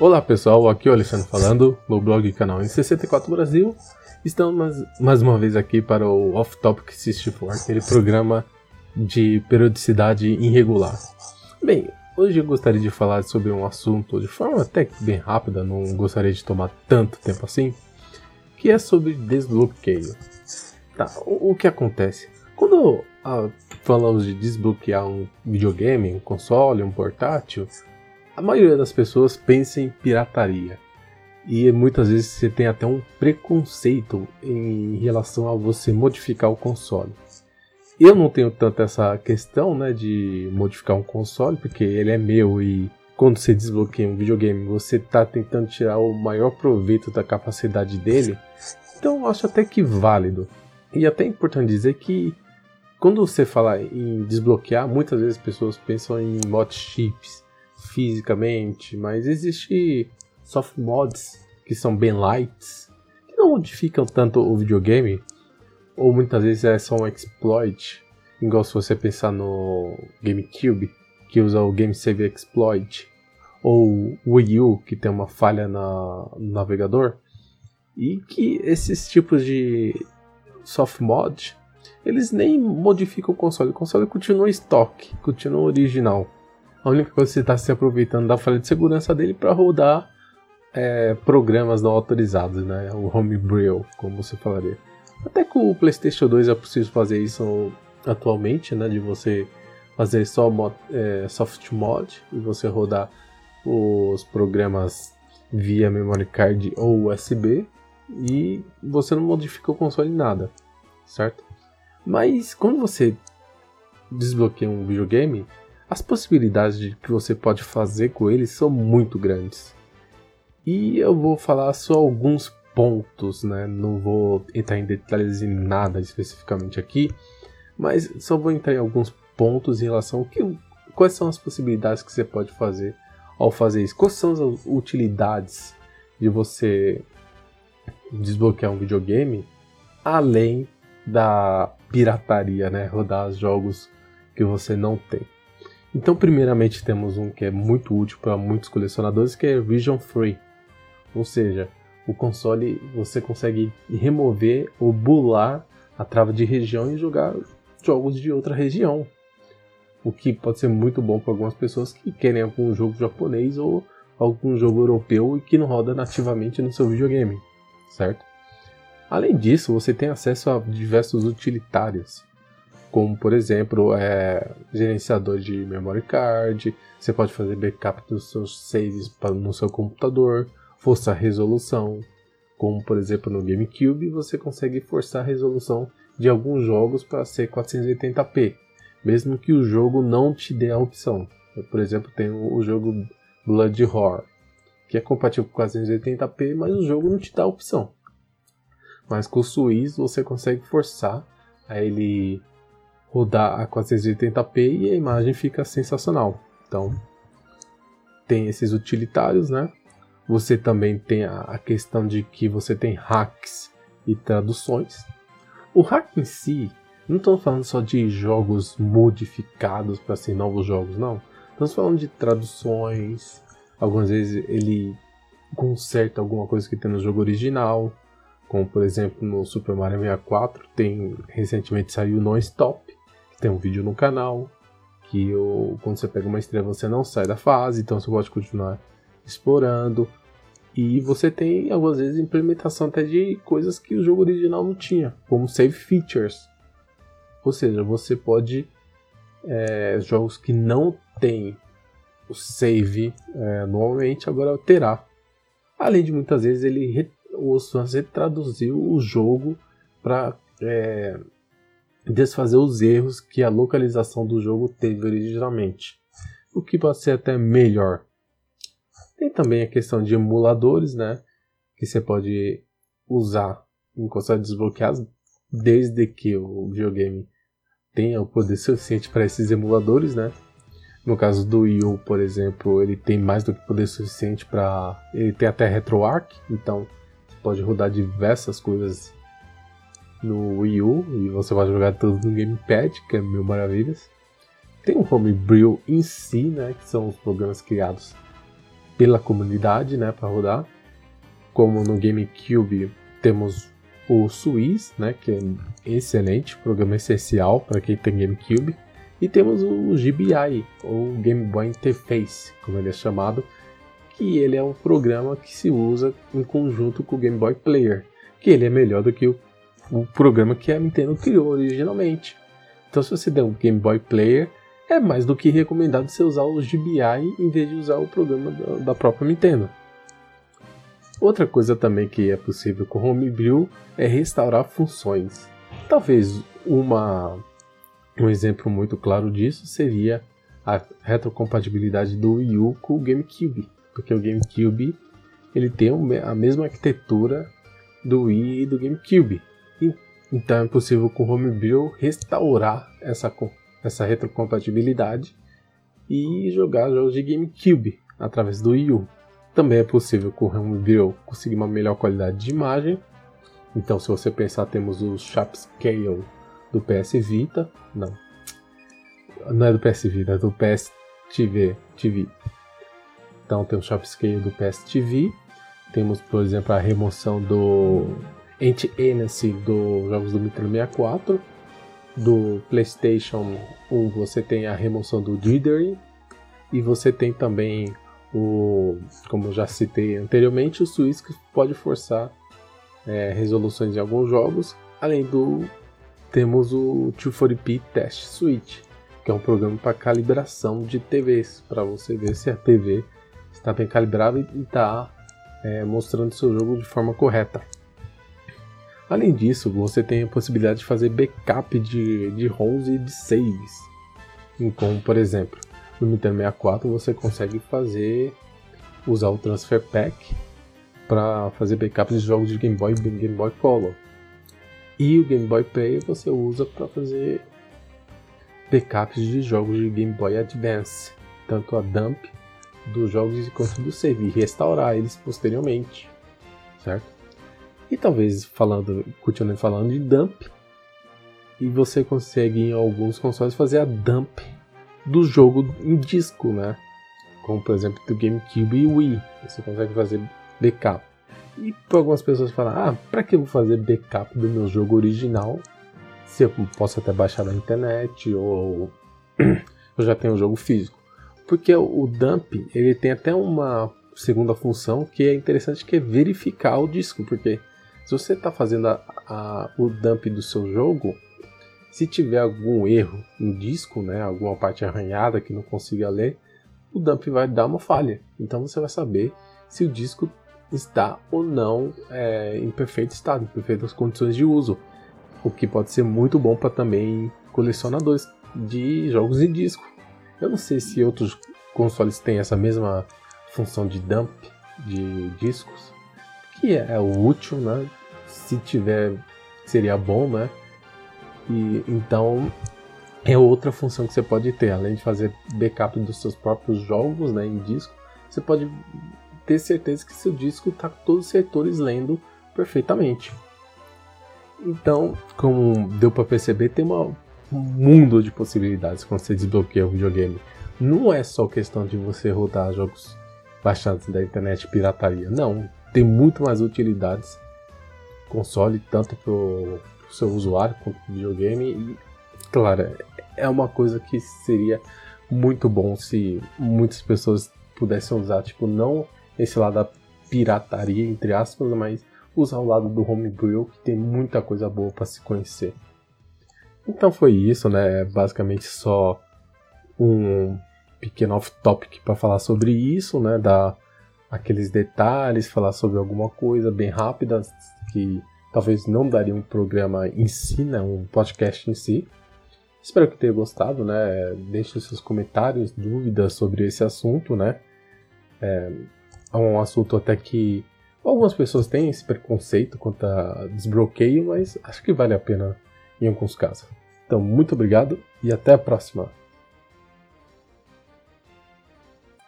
Olá pessoal, aqui é o Alexandre falando, no blog e canal em 64 Brasil. Estamos mais, uma vez aqui para o Off Topic 64, aquele programa de periodicidade irregular. Bem, hoje eu gostaria de falar sobre um assunto de forma até bem rápida, não gostaria de tomar tanto tempo assim, que é sobre desbloqueio. Tá, o, o que acontece? Quando falamos de desbloquear um videogame, um console, um portátil, a maioria das pessoas pensa em pirataria. E muitas vezes você tem até um preconceito em relação a você modificar o console. Eu não tenho tanto essa questão né, de modificar um console, porque ele é meu e quando você desbloqueia um videogame, você está tentando tirar o maior proveito da capacidade dele. Então eu acho até que válido. E até é importante dizer que quando você fala em desbloquear, muitas vezes as pessoas pensam em mod chips fisicamente, mas existe soft mods que são bem lights, que não modificam tanto o videogame, ou muitas vezes é só um exploit, igual se você pensar no GameCube, que usa o Game Save Exploit, ou Wii U, que tem uma falha na, no navegador, e que esses tipos de soft mod, eles nem modificam o console, o console continua em estoque, continua original. A única coisa que você está se aproveitando da falha de segurança dele para rodar é, programas não autorizados, né? O homebrew, como você falaria. Até com o PlayStation 2 é possível fazer isso atualmente, né? De você fazer só mod, é, soft mod e você rodar os programas via memory card ou USB e você não modifica o console em nada, certo? Mas quando você desbloqueia um videogame, as possibilidades de que você pode fazer com ele são muito grandes. E eu vou falar só alguns pontos, né? Não vou entrar em detalhes em nada especificamente aqui, mas só vou entrar em alguns pontos em relação ao que quais são as possibilidades que você pode fazer ao fazer isso. Quais são as utilidades de você desbloquear um videogame além da pirataria, né? Rodar jogos que você não tem. Então, primeiramente, temos um que é muito útil para muitos colecionadores, que é Vision Free. Ou seja, o console você consegue remover ou bular a trava de região e jogar jogos de outra região. O que pode ser muito bom para algumas pessoas que querem algum jogo japonês ou algum jogo europeu e que não roda nativamente no seu videogame, certo? Além disso, você tem acesso a diversos utilitários como por exemplo é, gerenciador de memory card, você pode fazer backup dos seus saves no seu computador, forçar resolução, como por exemplo no GameCube você consegue forçar a resolução de alguns jogos para ser 480p, mesmo que o jogo não te dê a opção. Por exemplo, tem o jogo Blood Horror, que é compatível com 480p, mas o jogo não te dá a opção. Mas com o Suiz você consegue forçar a ele rodar a 480p e a imagem fica sensacional. Então, tem esses utilitários, né? Você também tem a questão de que você tem hacks e traduções. O hack em si, não estamos falando só de jogos modificados para ser novos jogos, não. Estamos falando de traduções. Algumas vezes ele conserta alguma coisa que tem no jogo original, como por exemplo no Super Mario 64 tem recentemente saiu Non-Stop, tem um vídeo no canal que eu, quando você pega uma estrela você não sai da fase, então você pode continuar explorando. E você tem algumas vezes implementação até de coisas que o jogo original não tinha, como save features. Ou seja, você pode é, jogos que não tem o save é, normalmente agora terá. Além de muitas vezes ele o Sans traduziu o jogo para é, desfazer os erros que a localização do jogo teve originalmente, o que pode ser até melhor. Tem também a questão de emuladores, né, que você pode usar em consoles desbloqueados, desde que o videogame tenha o poder suficiente para esses emuladores, né. No caso do Wii U, por exemplo, ele tem mais do que poder suficiente para. Ele tem até RetroArch, então pode rodar diversas coisas no Wii U e você vai jogar tudo no Gamepad, que é mil maravilhas. Tem o Homebrew em si, né, que são os programas criados pela comunidade, né, para rodar. Como no GameCube temos o Swiss, né, que é excelente, programa essencial para quem tem GameCube. E temos o GBI, ou Game Boy Interface, como ele é chamado, que ele é um programa que se usa em conjunto com o Game Boy Player, que ele é melhor do que o, o programa que a Nintendo criou originalmente. Então, se você der um Game Boy Player, é mais do que recomendado você usar o GBI em vez de usar o programa da, própria Nintendo. Outra coisa também que é possível com Homebrew é restaurar funções. Talvez uma, um exemplo muito claro disso seria a retrocompatibilidade do Wii U com o GameCube, porque o GameCube ele tem a mesma arquitetura do Wii e do GameCube. Então é possível com o Homebrew restaurar essa, essa retrocompatibilidade e jogar jogos de GameCube através do Wii U. Também é possível com o Homebrew conseguir uma melhor qualidade de imagem. Então, se você pensar, temos o Sharp Scale do PS Vita. Não. Não é do PS Vita, é do PS TV. TV. Então, tem o Sharp Scale do PS TV. Temos, por exemplo, a remoção do Anti-Aliasing dos jogos do Nintendo 64. Do PlayStation 1, você tem a remoção do Dithering. E você tem também o, como já citei anteriormente, o Swiss pode forçar é, resoluções em alguns jogos, além do temos o 240p Test Switch, que é um programa para calibração de TVs, para você ver se a TV está bem calibrada e está é, mostrando seu jogo de forma correta. Além disso, você tem a possibilidade de fazer backup de, de ROMs e de saves, como por exemplo, no Nintendo 64 você consegue fazer usar o Transfer Pack para fazer backup de jogos de Game Boy e Game Boy Color. E o Game Boy Player você usa para fazer backups de jogos de Game Boy Advance, tanto a dump dos jogos quanto do save, e restaurar eles posteriormente, certo? E talvez falando, continuando falando de dump, e você consegue em alguns consoles fazer a dump do jogo em disco, né? Como por exemplo do GameCube e Wii. Você consegue fazer backup. E para algumas pessoas falam, ah, para que eu vou fazer backup do meu jogo original? Se eu posso até baixar na internet ou eu já tenho o jogo físico. Porque o dump, ele tem até uma segunda função que é interessante que é verificar o disco, porque se você está fazendo a, a, o dump do seu jogo, se tiver algum erro no disco, né, alguma parte arranhada que não consiga ler, o dump vai dar uma falha. Então você vai saber se o disco está ou não é, em perfeito estado, em perfeitas condições de uso. O que pode ser muito bom para também colecionadores de jogos em disco. Eu não sei se outros consoles têm essa mesma função de dump de discos, que é, útil, né? Se tiver, seria bom, né? E então é outra função que você pode ter, além de fazer backup dos seus próprios jogos, né, em disco, você pode ter certeza que seu disco está com todos os setores lendo perfeitamente. Então, como deu para perceber, tem uma, um mundo de possibilidades quando você desbloqueia o videogame. Não é só questão de você rodar jogos baixados da internet pirataria. Não, tem muito mais utilidades console tanto para o seu usuário quanto para o videogame. E, claro, é uma coisa que seria muito bom se muitas pessoas pudessem usar, tipo, não esse lado da pirataria, entre aspas, mas usar o lado do homebrew, que tem muita coisa boa para se conhecer. Então foi isso, né? É basicamente só um pequeno off-topic para falar sobre isso, né? Dar aqueles detalhes, falar sobre alguma coisa bem rápida que talvez não daria um programa em si, né? Um podcast em si. Espero que tenha gostado, né? Deixe seus comentários, dúvidas sobre esse assunto, né? É, é um assunto até que algumas pessoas têm esse preconceito quanto a desbloqueio, mas acho que vale a pena em alguns casos. Então, muito obrigado e até a próxima.